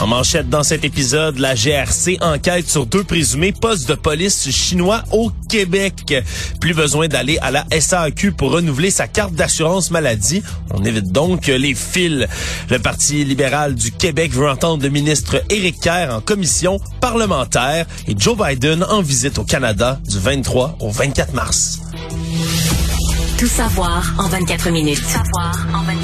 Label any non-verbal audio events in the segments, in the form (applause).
En manchette dans cet épisode, la GRC enquête sur deux présumés postes de police chinois au Québec. Plus besoin d'aller à la SAQ pour renouveler sa carte d'assurance maladie. On évite donc les fils. Le Parti libéral du Québec veut entendre le ministre Éric Kerr en commission parlementaire et Joe Biden en visite au Canada du 23 au 24 mars. Tout savoir en 24 minutes. Tout savoir en 24 minutes.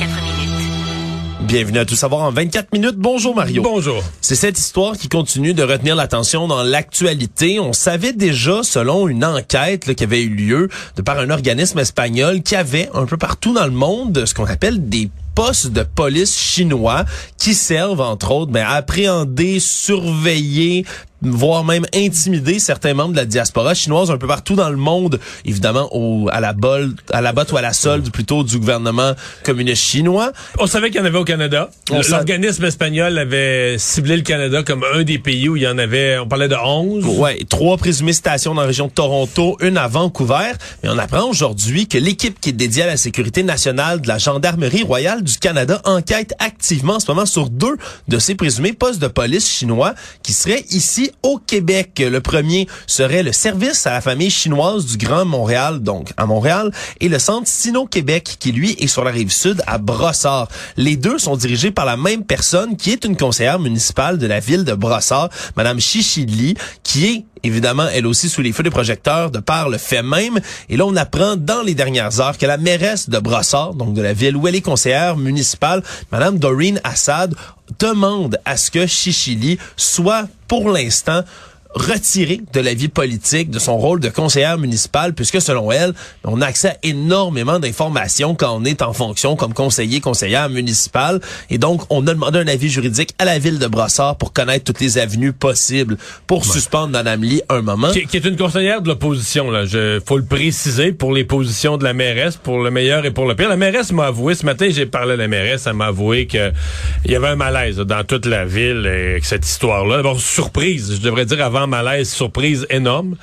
Bienvenue à Tout savoir en 24 minutes. Bonjour Mario. Bonjour. C'est cette histoire qui continue de retenir l'attention dans l'actualité. On savait déjà, selon une enquête qui avait eu lieu de par un organisme espagnol, qu'il y avait un peu partout dans le monde ce qu'on appelle des postes de police chinois qui servent, entre autres, ben, à appréhender, surveiller, voire même intimider certains membres de la diaspora chinoise un peu partout dans le monde, évidemment au, à la bol, à la botte ou à la solde plutôt du gouvernement communiste chinois. On savait qu'il y en avait au Canada. L'organisme espagnol avait ciblé le Canada comme un des pays où il y en avait, on parlait de 11. Ouais, trois présumées stations dans la région de Toronto, une à Vancouver. Mais on apprend aujourd'hui que l'équipe qui est dédiée à la sécurité nationale de la Gendarmerie royale du Canada enquête activement en ce moment sur deux de ces présumés postes de police chinois qui seraient ici au Québec. Le premier serait le service à la famille chinoise du Grand Montréal, donc à Montréal, et le centre Sino-Québec qui, lui, est sur la rive sud à Brossard. Les deux sont dirigés par la même personne qui est une conseillère municipale de la ville de Brossard, Madame Chichili, qui est évidemment, elle aussi sous les feux des projecteurs de par le fait même. Et là, on apprend dans les dernières heures que la mairesse de Brossard, donc de la ville où elle est conseillère municipale, Madame Doreen Assad, demande à ce que Chichili soit pour l'instant retiré de la vie politique, de son rôle de conseillère municipale, puisque selon elle, on a accès à énormément d'informations quand on est en fonction comme conseiller, conseillère municipale. Et donc, on a demandé un avis juridique à la ville de Brossard pour connaître toutes les avenues possibles pour suspendre Mme Lee un moment. Qui, qui, est une conseillère de l'opposition, là. Je, faut le préciser pour les positions de la mairesse, pour le meilleur et pour le pire. La mairesse m'a avoué, ce matin, j'ai parlé à la mairesse, elle m'a avoué que il y avait un malaise dans toute la ville avec cette histoire-là. D'abord, surprise, je devrais dire avant malaise, surprise énorme.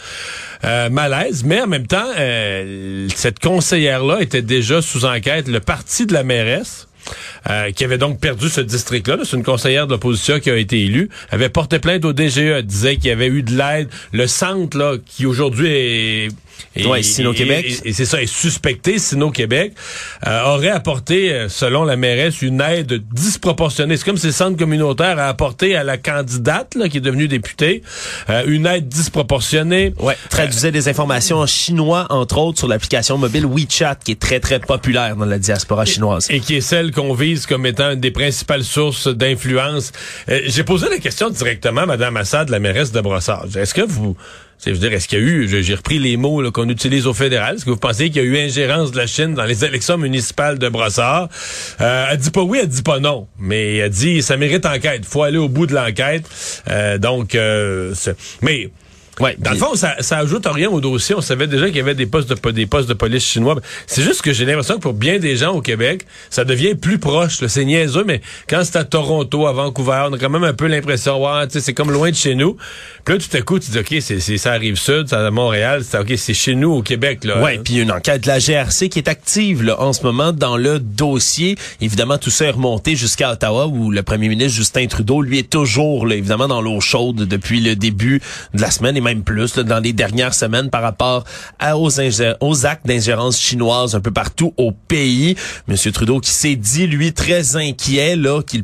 Euh, malaise, mais en même temps, euh, cette conseillère-là était déjà sous enquête. Le parti de la mairesse, euh, qui avait donc perdu ce district-là. c'est une conseillère de l'opposition qui a été élue, avait porté plainte au DGE, disait qu'il y avait eu de l'aide. Le centre, là, qui aujourd'hui est et, ouais, Sino-Québec. Et, c'est ça, est suspecté, Sino-Québec, euh, aurait apporté, euh, selon la mairesse, une aide disproportionnée. C'est comme si le centre communautaire a apporté à la candidate, là, qui est devenue députée, euh, une aide disproportionnée. Ouais, traduisait des informations en chinois, entre autres, sur l'application mobile WeChat, qui est très, très populaire dans la diaspora chinoise. Et, qui est celle qu'on vise comme étant des principales sources d'influence. J'ai posé la question directement à Mme Assad, la mairesse de Brossard. Est-ce que vous je veux dire, est-ce qu'il y a eu, j'ai repris les mots qu'on utilise au fédéral, est-ce que vous pensez qu'il y a eu ingérence de la Chine dans les élections municipales de Brossard? Euh, elle dit pas oui, elle dit pas non, mais elle dit ça mérite enquête, faut aller au bout de l'enquête. Euh, donc, euh, mais Ouais, Dans le fond, ça, ça ajoute rien au dossier. On savait déjà qu'il y avait des postes de, des postes de police chinois. C'est juste que j'ai l'impression que pour bien des gens au Québec, ça devient plus proche. C'est niaiseux, mais quand c'est à Toronto, à Vancouver, on a quand même un peu l'impression, ouais, tu sais, c'est comme loin de chez nous. Puis là, tout à coup, tu dis, OK, c'est, c'est, ça arrive sud, ça à Montréal, c'est, OK, c'est chez nous au Québec, là. Ouais, puis une enquête de la GRC qui est active là, en ce moment dans le dossier. Évidemment, tout ça est remonté jusqu'à Ottawa où le premier ministre Justin Trudeau, lui, est toujours là, évidemment dans l'eau chaude depuis le début de la semaine et même plus dans les dernières semaines par rapport aux, aux actes d'ingérence chinoise un peu partout au pays. Monsieur Trudeau qui s'est dit, lui, très inquiet, là, qu'il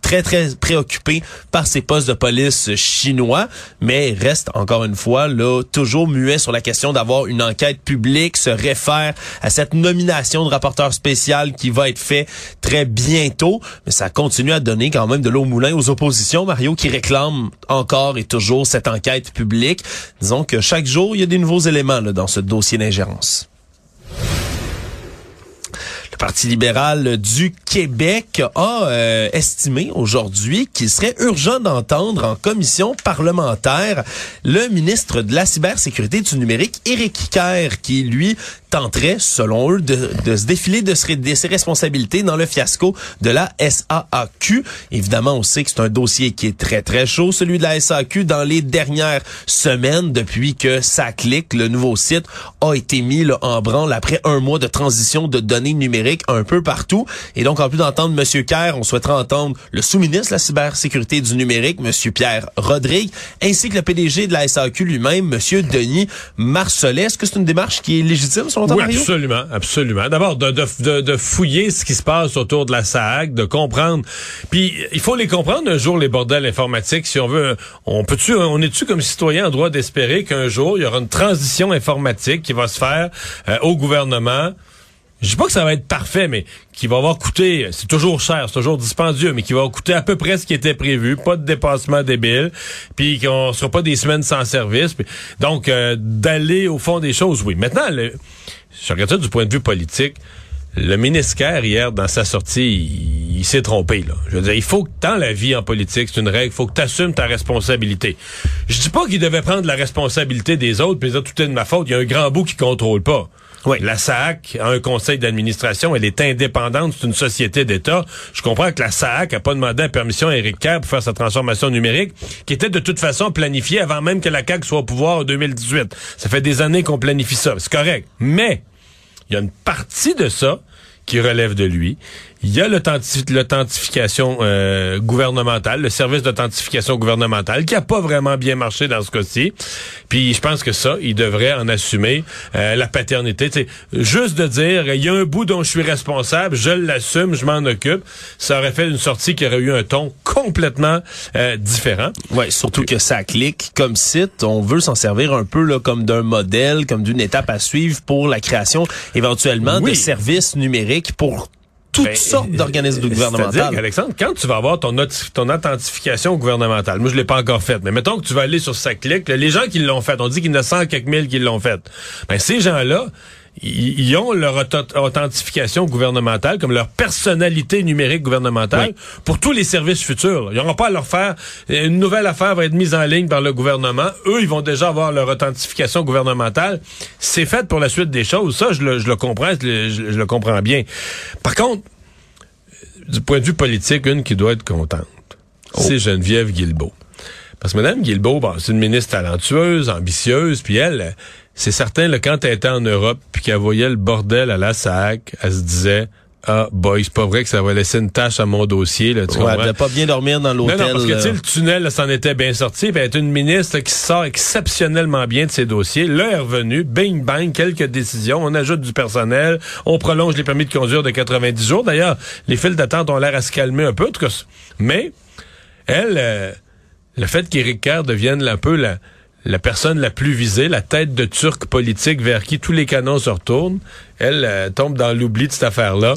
très, très préoccupé par ces postes de police chinois, mais reste encore une fois là toujours muet sur la question d'avoir une enquête publique, se réfère à cette nomination de rapporteur spécial qui va être fait très bientôt, mais ça continue à donner quand même de l'eau au moulin aux oppositions, Mario, qui réclament encore et toujours cette enquête publique. Disons que chaque jour, il y a des nouveaux éléments dans ce dossier d'ingérence. Le Parti libéral du Québec a euh, estimé aujourd'hui qu'il serait urgent d'entendre en commission parlementaire le ministre de la cybersécurité du numérique, Éric Kerr, qui lui tenterait, selon eux, de, de se défiler de, de ses responsabilités dans le fiasco de la SAAQ. Évidemment, on sait que c'est un dossier qui est très, très chaud, celui de la SAAQ, dans les dernières semaines, depuis que SACLIC, le nouveau site, a été mis là, en branle après un mois de transition de données numériques un peu partout. Et donc, en plus d'entendre M. Kerr, on souhaiterait entendre le sous-ministre de la cybersécurité du numérique, M. Pierre Rodrigue, ainsi que le PDG de la SAQ lui-même, M. Denis Marcellet. Est-ce que c'est une démarche qui est légitime, Oui, Mario? absolument, absolument. D'abord, de, de, de, de fouiller ce qui se passe autour de la SAC, de comprendre. Puis, il faut les comprendre un jour, les bordels informatiques. Si on veut, on peut-tu, on est-tu comme citoyen en droit d'espérer qu'un jour, il y aura une transition informatique qui va se faire euh, au gouvernement? Je dis pas que ça va être parfait, mais qui va avoir coûté, c'est toujours cher, c'est toujours dispendieux, mais qui va coûter à peu près ce qui était prévu, pas de dépassement débile, puis qu'on sera pas des semaines sans service. donc, euh, d'aller au fond des choses, oui. Maintenant, le, je regarde ça du point de vue politique. Le ministre hier, dans sa sortie, il, s'est trompé. Je veux dire, il faut que, dans la vie en politique, c'est une règle, il faut que tu ta responsabilité. Je dis pas qu'il devait prendre la responsabilité des autres, puis dire tout est de ma faute. Il y a un grand bout qui contrôle pas. Oui. La SAC a un conseil d'administration, elle est indépendante, c'est une société d'État. Je comprends que la SAC a pas demandé la permission à Éric Kerr pour faire sa transformation numérique, qui était de toute façon planifiée avant même que la CAQ soit au pouvoir en 2018. Ça fait des années qu'on planifie ça, c'est correct. Mais il y a une partie de ça qui relève de lui. Il y a l'authenti- l'authentification euh, gouvernementale, le service d'authentification gouvernementale, qui a pas vraiment bien marché dans ce cas-ci. Puis je pense que ça, il devrait en assumer euh, la paternité. T'sais, juste de dire, il y a un bout dont je suis responsable, je l'assume, je m'en occupe, ça aurait fait une sortie qui aurait eu un ton complètement euh, différent. Ouais, surtout que ça clique comme site, on veut s'en servir un peu là, comme d'un modèle, comme d'une étape à suivre pour la création éventuellement Oui. de services numériques pour toutes Ben, sortes d'organismes C'est-à-dire gouvernementaux. qu'Alexandre, quand tu vas avoir ton, ton authentification gouvernementale, moi je l'ai pas encore faite, mais mettons que tu vas aller sur sa clique, les gens qui l'ont fait, on dit qu'il y en a 100 quelques mille qui l'ont fait. Ben, ces gens-là, ils ont leur authentification gouvernementale comme leur personnalité numérique gouvernementale Oui. pour tous les services futurs. Ils n'auront pas à leur faire. Une nouvelle affaire va être mise en ligne par le gouvernement. Eux, ils vont déjà avoir leur authentification gouvernementale. C'est fait pour la suite des choses. Ça, je le, je le comprends, je le, je- je le comprends bien. Par contre, du point de vue politique, une qui doit être contente, c'est Geneviève Guilbeault. Parce que Mme Guilbeault, bon, c'est une ministre talentueuse, ambitieuse, puis elle, c'est certain, là, quand elle était en Europe, puis qu'elle voyait le bordel à la SAC, elle se disait, ah, boy, c'est pas vrai que ça va laisser une tâche à mon dossier, là, tu Ouais, comprends? de pas bien dormir dans Non, l'hôtel. non, parce que, tu sais, le tunnel, s'en était bien sorti. Ben, elle est une ministre là, qui sort exceptionnellement bien de ses dossiers. Là, elle est revenue. Bing, bang, quelques décisions. On ajoute du personnel. On prolonge les permis de conduire de 90 jours. D'ailleurs, les files d'attente ont l'air à se calmer un peu. En tout cas, mais, elle, euh, le fait qu'Éric Kerr devienne un peu la, la personne la plus visée, la tête de turc politique vers qui tous les canons se retournent, elle euh, tombe dans l'oubli de cette affaire-là.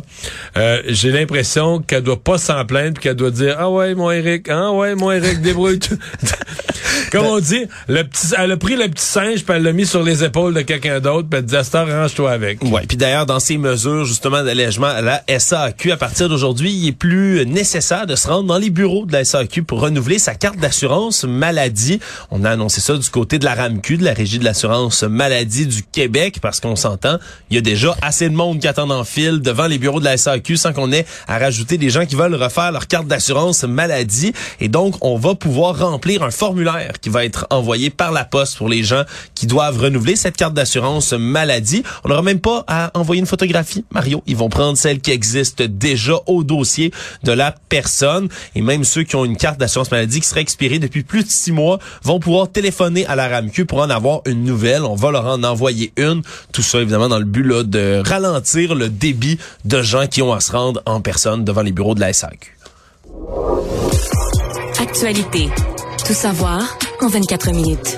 Euh, J'ai l'impression qu'elle doit pas s'en plaindre, qu'elle doit dire ah ouais mon Eric, ah ouais mon Eric débrouille. (laughs) Comme on dit, le petit, elle a pris le petit singe, puis elle l'a mis sur les épaules de quelqu'un d'autre, puis elle dit, Astor, range-toi avec. Ouais, puis d'ailleurs, dans ces mesures, justement, d'allègement la SAQ, à partir d'aujourd'hui, il est plus nécessaire de se rendre dans les bureaux de la SAQ pour renouveler sa carte d'assurance maladie. On a annoncé ça du côté de la RAMQ, de la Régie de l'assurance maladie du Québec, parce qu'on s'entend, il y a déjà assez de monde qui attend en file devant les bureaux de la SAQ sans qu'on ait à rajouter des gens qui veulent refaire leur carte d'assurance maladie. Et donc, on va pouvoir remplir un formulaire qui va être envoyé par la poste pour les gens qui doivent renouveler cette carte d'assurance maladie. On n'aura même pas à envoyer une photographie, Mario. Ils vont prendre celle qui existe déjà au dossier de la personne. Et même ceux qui ont une carte d'assurance maladie qui serait expirée depuis plus de six mois vont pouvoir téléphoner à la RAMQ pour en avoir une nouvelle. On va leur en envoyer une. Tout ça, évidemment, dans le but là, de ralentir le débit de gens qui ont à se rendre en personne devant les bureaux de la SAQ. Actualité. Tout savoir en 24 minutes.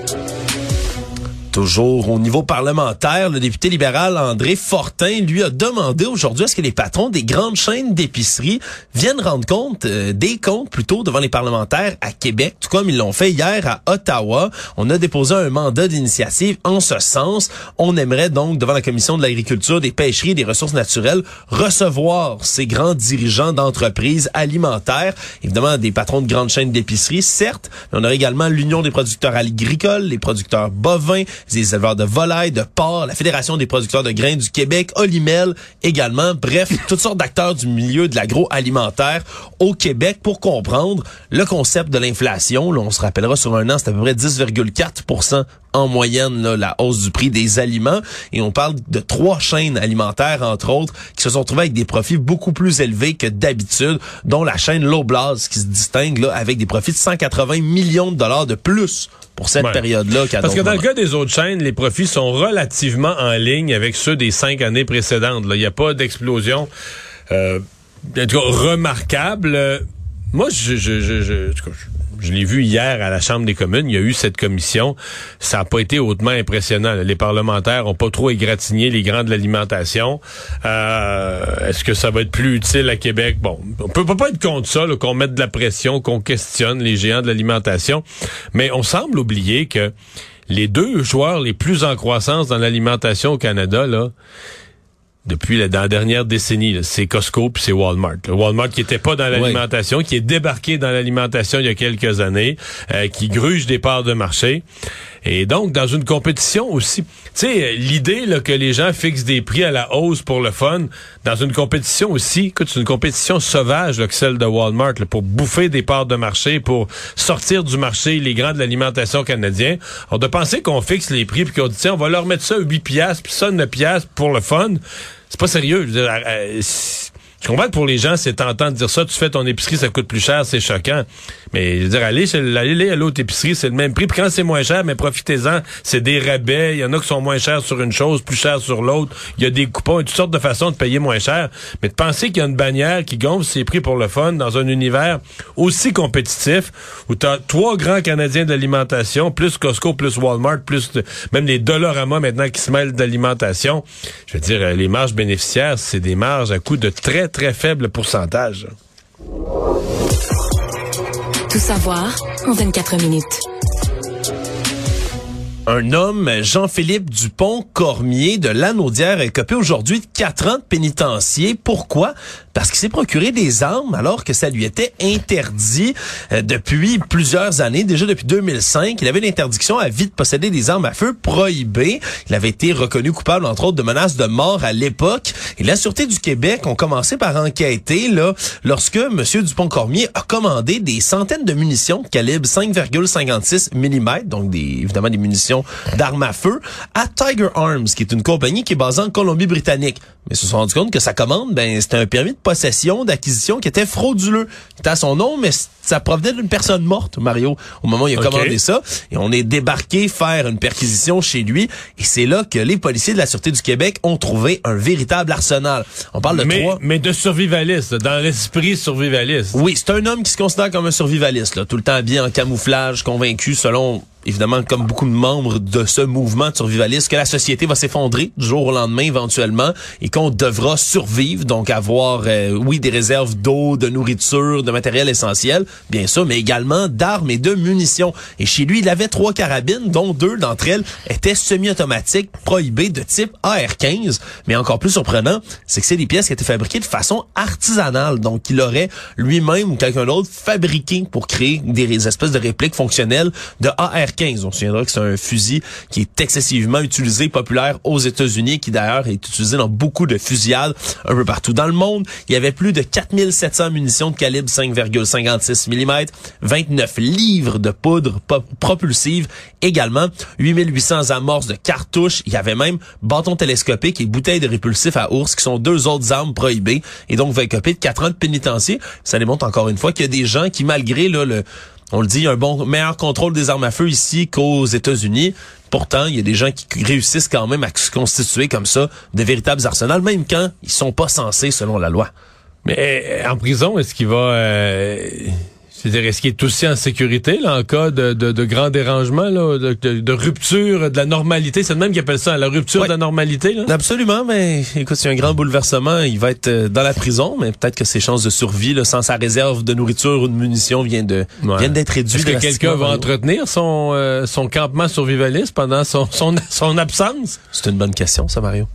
Toujours au niveau parlementaire, le député libéral André Fortin lui a demandé aujourd'hui à ce que les patrons des grandes chaînes d'épicerie viennent rendre compte euh, des comptes plutôt devant les parlementaires à Québec, tout comme ils l'ont fait hier à Ottawa. On a déposé un mandat d'initiative en ce sens. On aimerait donc devant la commission de l'agriculture, des pêcheries et des ressources naturelles recevoir ces grands dirigeants d'entreprises alimentaires, évidemment des patrons de grandes chaînes d'épicerie, certes, mais on a également l'Union des producteurs agricoles, les producteurs bovins, des éleveurs de volailles, de porcs, la Fédération des producteurs de grains du Québec, Olimel également, bref, (laughs) toutes sortes d'acteurs du milieu de l'agroalimentaire au Québec pour comprendre le concept de l'inflation. on se rappellera sur un an, c'est à peu près 10,4 en moyenne là, la hausse du prix des aliments et on parle de trois chaînes alimentaires entre autres qui se sont trouvées avec des profits beaucoup plus élevés que d'habitude dont la chaîne Loblaws qui se distingue là avec des profits de 180 millions de dollars de plus pour cette période-là. Parce que dans le cas des autres chaînes, les profits sont relativement en ligne avec ceux des cinq années précédentes. Il n'y a pas d'explosion euh, remarquable. Moi, je, je, je, je, je l'ai vu hier à la Chambre des communes, il y a eu cette commission. Ça n'a pas été hautement impressionnant. Les parlementaires ont pas trop égratigné les grands de l'alimentation. Euh, Est-ce que ça va être plus utile à Québec? Bon, on peut pas être contre ça, qu'on mette de la pression, qu'on questionne les géants de l'alimentation. Mais on semble oublier que les deux joueurs les plus en croissance dans l'alimentation au Canada, là, depuis la, dernière décennie. C'est Costco puis c'est Walmart. Walmart qui était pas dans l'alimentation, qui est débarqué dans l'alimentation il y a quelques années, euh, qui gruge des parts de marché. Et donc, dans une compétition aussi, tu sais, l'idée là, que les gens fixent des prix à la hausse pour le fun, dans une compétition aussi, c'est une compétition sauvage là, que celle de Walmart, pour bouffer des parts de marché, pour sortir du marché les grands de l'alimentation canadien. On de penser qu'on fixe les prix puis qu'on dit, tiens, on va leur mettre ça à 8 piastres, puis ça 9 piastres pour le fun c'est pas sérieux. Je comprends que pour les gens, c'est tentant de dire ça. Tu fais ton épicerie, ça coûte plus cher, c'est choquant. Mais je veux dire, allez, allez à l'autre épicerie, c'est le même prix. Puis quand c'est moins cher, mais profitez-en. C'est des rabais. Il y en a qui sont moins chers sur une chose, plus chers sur l'autre. Il y a des coupons toutes sortes de façons de payer moins cher. Mais de penser qu'il y a une bannière qui gonfle ses prix pour le fun dans un univers aussi compétitif où tu as trois grands Canadiens d'alimentation, plus Costco, plus Walmart, plus même les Dollarama maintenant qui se mêlent d'alimentation. Je veux dire, les marges bénéficiaires, c'est des marges à coût de très, très faible pourcentage. Tout savoir en 24 minutes un homme, Jean-Philippe Dupont-Cormier de Lanaudière, est copé aujourd'hui de quatre ans de pénitencier. Pourquoi? Parce qu'il s'est procuré des armes alors que ça lui était interdit euh, depuis plusieurs années, déjà depuis 2005. Il avait une interdiction à vie de posséder des armes à feu prohibées. Il avait été reconnu coupable, entre autres, de menaces de mort à l'époque. Et la Sûreté du Québec ont commencé par enquêter là lorsque M. Dupont-Cormier a commandé des centaines de munitions de calibre 5,56 mm, donc des, évidemment des munitions d'armes à feu à Tiger Arms, qui est une compagnie qui est basée en Colombie-Britannique. Mais ils se sont rendus compte que sa commande, ben, c'était un permis de possession, d'acquisition qui était frauduleux. C'était à son nom, mais ça provenait d'une personne morte, Mario, au moment où il a commandé ça. Et on est débarqué faire une perquisition chez lui. Et c'est là que les policiers de la Sûreté du Québec ont trouvé un véritable arsenal. On parle de mais, trois... Mais de survivaliste, dans l'esprit survivaliste. Oui, c'est un homme qui se considère comme un survivaliste, là, tout le temps bien en camouflage, convaincu selon évidemment, comme beaucoup de membres de ce mouvement de survivalisme, que la société va s'effondrer du jour au lendemain éventuellement et qu'on devra survivre, donc avoir, euh, oui, des réserves d'eau, de nourriture, de matériel essentiel, bien sûr, mais également d'armes et de munitions. Et chez lui, il avait trois carabines, dont deux d'entre elles étaient semi-automatiques, prohibées de type AR-15. Mais encore plus surprenant, c'est que c'est des pièces qui étaient fabriquées de façon artisanale. Donc, il aurait lui-même ou quelqu'un d'autre fabriqué pour créer des espèces de répliques fonctionnelles de AR-15. On se souviendra que c'est un fusil qui est excessivement utilisé, populaire aux États-Unis, qui d'ailleurs est utilisé dans beaucoup de fusillades un peu partout dans le monde. Il y avait plus de 4700 munitions de calibre 5,56 mm, 29 livres de poudre propulsive, également 8800 amorces de cartouches. Il y avait même bâtons télescopiques et bouteilles de répulsifs à ours, qui sont deux autres armes prohibées, et donc écoper de 4 ans de pénitencier. Ça démontre encore une fois qu'il y a des gens qui, malgré là, le on le dit, un bon meilleur contrôle des armes à feu ici qu'aux États-Unis. Pourtant, il y a des gens qui réussissent quand même à se constituer comme ça de véritables arsenals, même quand ils sont pas censés selon la loi. Mais en prison, est-ce qu'il va euh, c'est-à-dire, est-ce qu'il est aussi en sécurité là, en cas de, de, de grand dérangement, là, de, de, rupture de la normalité? C'est le même qui appelle ça, la rupture de la normalité? Là? Absolument, mais écoute, c'est un grand bouleversement. Il va être euh, dans la prison, mais peut-être que ses chances de survie, là, sans sa réserve de nourriture ou de munitions, viennent de viennent d'être réduites. Est-ce que quelqu'un va entretenir son, euh, son campement survivaliste pendant son, son, (laughs) son absence? C'est une bonne question, ça, Mario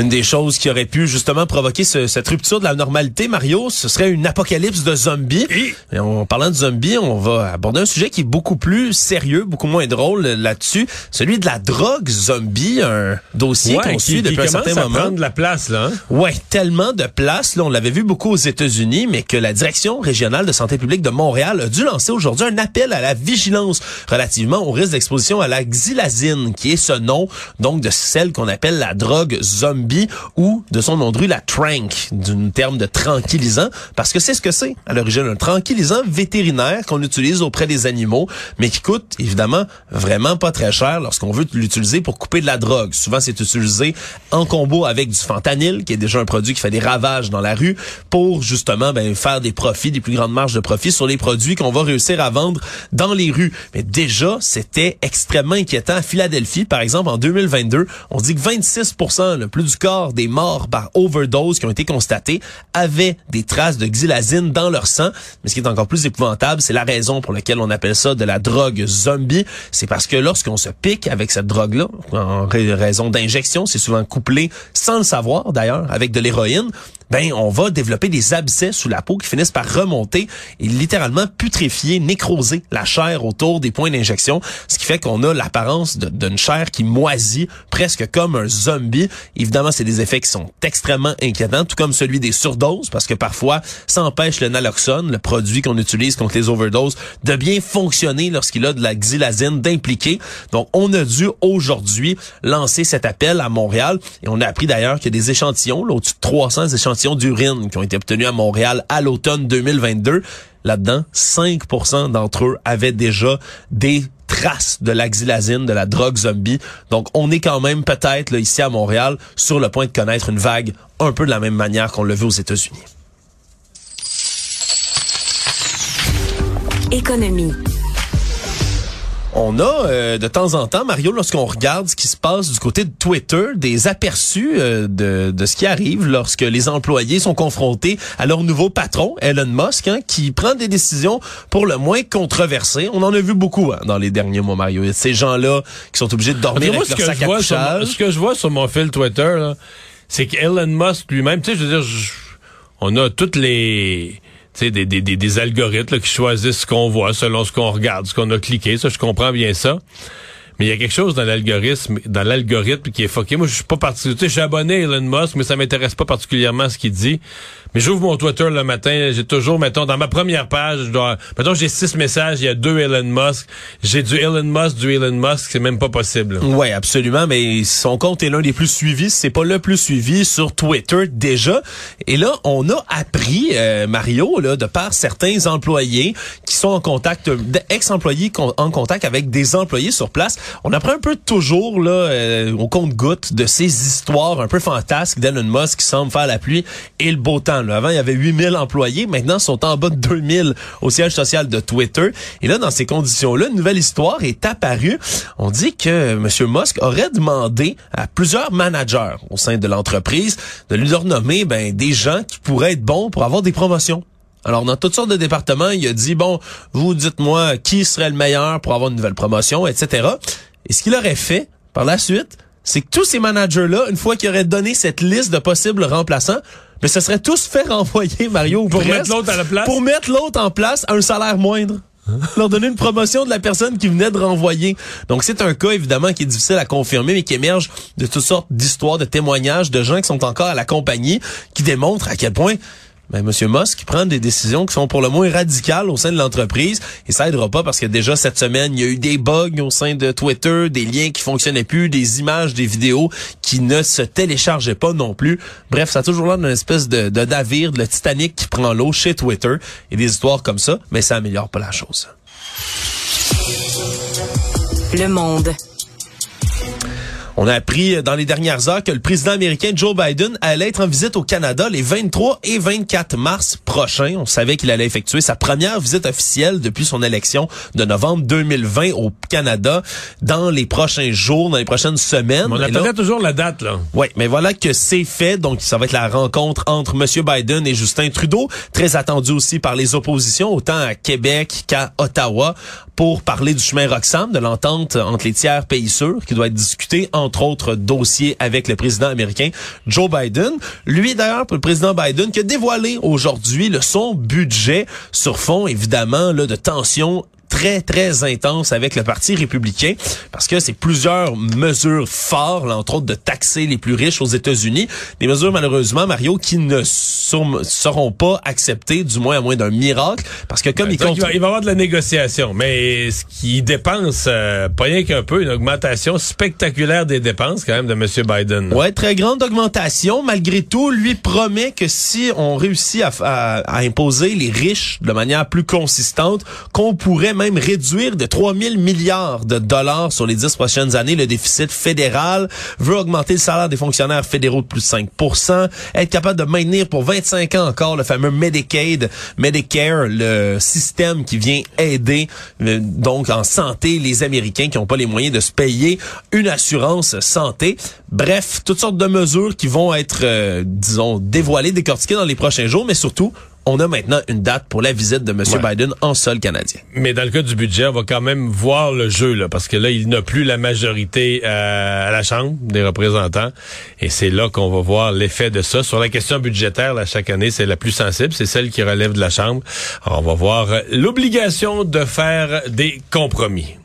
une des choses qui aurait pu justement provoquer cette rupture de la normalité, Mario, ce serait une apocalypse de zombies. Et en parlant de zombies, on va aborder un sujet qui est beaucoup plus sérieux, beaucoup moins drôle là-dessus, celui de la drogue zombie, un dossier qu'on suit depuis un certain moment. prendre de la place là. Hein? Ouais, tellement de place. Là, on l'avait vu beaucoup aux États-Unis, mais que la direction régionale de santé publique de Montréal a dû lancer aujourd'hui un appel à la vigilance relativement au risque d'exposition à la xylazine, qui est ce nom donc de celle qu'on appelle la drogue zombie ou de son nom de rue la trank, d'un terme de tranquillisant, parce que c'est ce que c'est à l'origine, un tranquillisant vétérinaire qu'on utilise auprès des animaux, mais qui coûte évidemment vraiment pas très cher lorsqu'on veut l'utiliser pour couper de la drogue. Souvent, c'est utilisé en combo avec du fentanyl, qui est déjà un produit qui fait des ravages dans la rue, pour justement ben, faire des profits, des plus grandes marges de profit sur les produits qu'on va réussir à vendre dans les rues. Mais déjà, c'était extrêmement inquiétant. À Philadelphie, par exemple, en 2022, on dit que 26 le plus du corps des morts par overdose qui ont été constatés avaient des traces de xylazine dans leur sang. Mais ce qui est encore plus épouvantable, c'est la raison pour laquelle on appelle ça de la drogue zombie. C'est parce que lorsqu'on se pique avec cette drogue-là, en raison d'injection, c'est souvent couplé, sans le savoir d'ailleurs, avec de l'héroïne, ben on va développer des abcès sous la peau qui finissent par remonter et littéralement putréfier, nécroser la chair autour des points d'injection, ce qui fait qu'on a l'apparence d'une chair qui moisit presque comme un zombie. C'est des effets qui sont extrêmement inquiétants, tout comme celui des surdoses, parce que parfois, ça empêche le naloxone, le produit qu'on utilise contre les overdoses, de bien fonctionner lorsqu'il a de la xylazine d'impliquer. Donc, on a dû aujourd'hui lancer cet appel à Montréal et on a appris d'ailleurs qu'il y a des échantillons, au-dessus de 300 échantillons d'urine qui ont été obtenus à Montréal à l'automne 2022. Là-dedans, 5% d'entre eux avaient déjà des traces de la xylazine, de la drogue zombie. Donc, on est quand même peut-être ici à Montréal sur le point de connaître une vague un peu de la même manière qu'on l'a vu aux États-Unis. Économie on a euh, de temps en temps, Mario, lorsqu'on regarde ce qui se passe du côté de Twitter, des aperçus euh, de, de, ce qui arrive lorsque les employés sont confrontés à leur nouveau patron, Elon Musk, hein, qui prend des décisions pour le moins controversées. On en a vu beaucoup hein, dans les derniers mois, Mario. Ces gens-là qui sont obligés de dormir avec leur sac à Ce que je vois sur mon fil Twitter, c'est qu'Elon Musk lui-même, tu sais, je veux dire, on a toutes les des, des, des, algorithmes qui choisissent ce qu'on voit selon ce qu'on regarde, ce qu'on a cliqué. Ça, je comprends bien ça. Mais il y a quelque chose dans l'algorithme, dans l'algorithme qui est foqué. Moi, je suis pas parti, je suis abonné à Elon Musk, mais ça m'intéresse pas particulièrement ce qu'il dit. Mais j'ouvre mon Twitter le matin, j'ai toujours, mettons, dans ma première page, je dois, mettons, j'ai six messages, il y a deux Elon Musk. J'ai du Elon Musk, du Elon Musk, c'est même pas possible. Ouais, absolument, mais son compte est l'un des plus suivis, c'est pas le plus suivi sur Twitter déjà. Et là, on a appris, euh, Mario, là, de par certains employés qui sont en contact, ex-employés en contact avec des employés sur place, On apprend un peu toujours là euh, au compte-goutte de ces histoires un peu fantasques d'Elon Musk qui semble faire la pluie et le beau temps. Avant, il y avait 8000 employés. Maintenant, ils sont en bas de 2000 au siège social de Twitter. Et là, dans ces conditions-là, une nouvelle histoire est apparue. On dit que M. Musk aurait demandé à plusieurs managers au sein de l'entreprise de lui nommer ben, des gens qui pourraient être bons pour avoir des promotions. Alors, dans toutes sortes de départements, il a dit, bon, vous dites-moi qui serait le meilleur pour avoir une nouvelle promotion, etc. Et ce qu'il aurait fait par la suite, c'est que tous ces managers-là, une fois qu'ils auraient donné cette liste de possibles remplaçants, mais ce serait tous fait renvoyer Mario pour mettre l'autre à la place. Pour mettre l'autre en place à un salaire moindre. leur donner une promotion de la personne qui venait de renvoyer. Donc c'est un cas évidemment qui est difficile à confirmer mais qui émerge de toutes sortes d'histoires, de témoignages de gens qui sont encore à la compagnie qui démontrent à quel point ben, M. Musk prend des décisions qui sont pour le moins radicales au sein de l'entreprise et ça aidera pas parce que déjà cette semaine, il y a eu des bugs au sein de Twitter, des liens qui fonctionnaient plus, des images, des vidéos qui ne se téléchargeaient pas non plus. Bref, ça a toujours l'air d'une espèce de, navire, de le Titanic qui prend l'eau chez Twitter et des histoires comme ça, mais ça améliore pas la chose. Le monde. On a appris dans les dernières heures que le président américain Joe Biden allait être en visite au Canada les 23 et 24 mars prochains. On savait qu'il allait effectuer sa première visite officielle depuis son élection de novembre 2020 au Canada dans les prochains jours, dans les prochaines semaines. on attendait toujours la date, là. Oui, mais voilà que c'est fait. Donc, ça va être la rencontre entre M. Biden et Justin Trudeau, très attendu aussi par les oppositions, autant à Québec qu'à Ottawa, pour parler du chemin Roxham, de l'entente entre les tiers pays sûrs, qui doit être discuté entre autres dossiers avec le président américain Joe Biden. Lui d'ailleurs, le président Biden, qui a dévoilé aujourd'hui son budget sur fond évidemment là, de tensions très, très intense avec le Parti républicain parce que c'est plusieurs mesures fortes, entre autres de taxer les plus riches aux États-Unis. Des mesures, malheureusement, Mario, qui ne seront pas acceptées, du moins à moins d'un miracle, parce que comme ben, il, compte... il, va, y avoir de la négociation, mais ce qui dépense, euh, pas rien qu'un peu, une augmentation spectaculaire des dépenses quand même de M. Biden. Ouais, très grande augmentation. Malgré tout, lui promet que si on réussit à, à imposer les riches de manière plus consistante, qu'on pourrait même réduire de 3 000 milliards de dollars sur les 10 prochaines années le déficit fédéral, veut augmenter le salaire des fonctionnaires fédéraux de plus de 5 être capable de maintenir pour 25 ans encore le fameux Medicaid, Medicare, le système qui vient aider euh, donc en santé les Américains qui n'ont pas les moyens de se payer une assurance santé. Bref, toutes sortes de mesures qui vont être, euh, disons, dévoilées, décortiquées dans les prochains jours, mais surtout on a maintenant une date pour la visite de M. Biden en sol canadien. Mais dans le cas du budget, on va quand même voir le jeu, là, parce que là, il n'a plus la majorité euh, à la Chambre des représentants. Et c'est là qu'on va voir l'effet de ça. Sur la question budgétaire, là, chaque année, c'est la plus sensible. C'est celle qui relève de la Chambre. on va voir l'obligation de faire des compromis.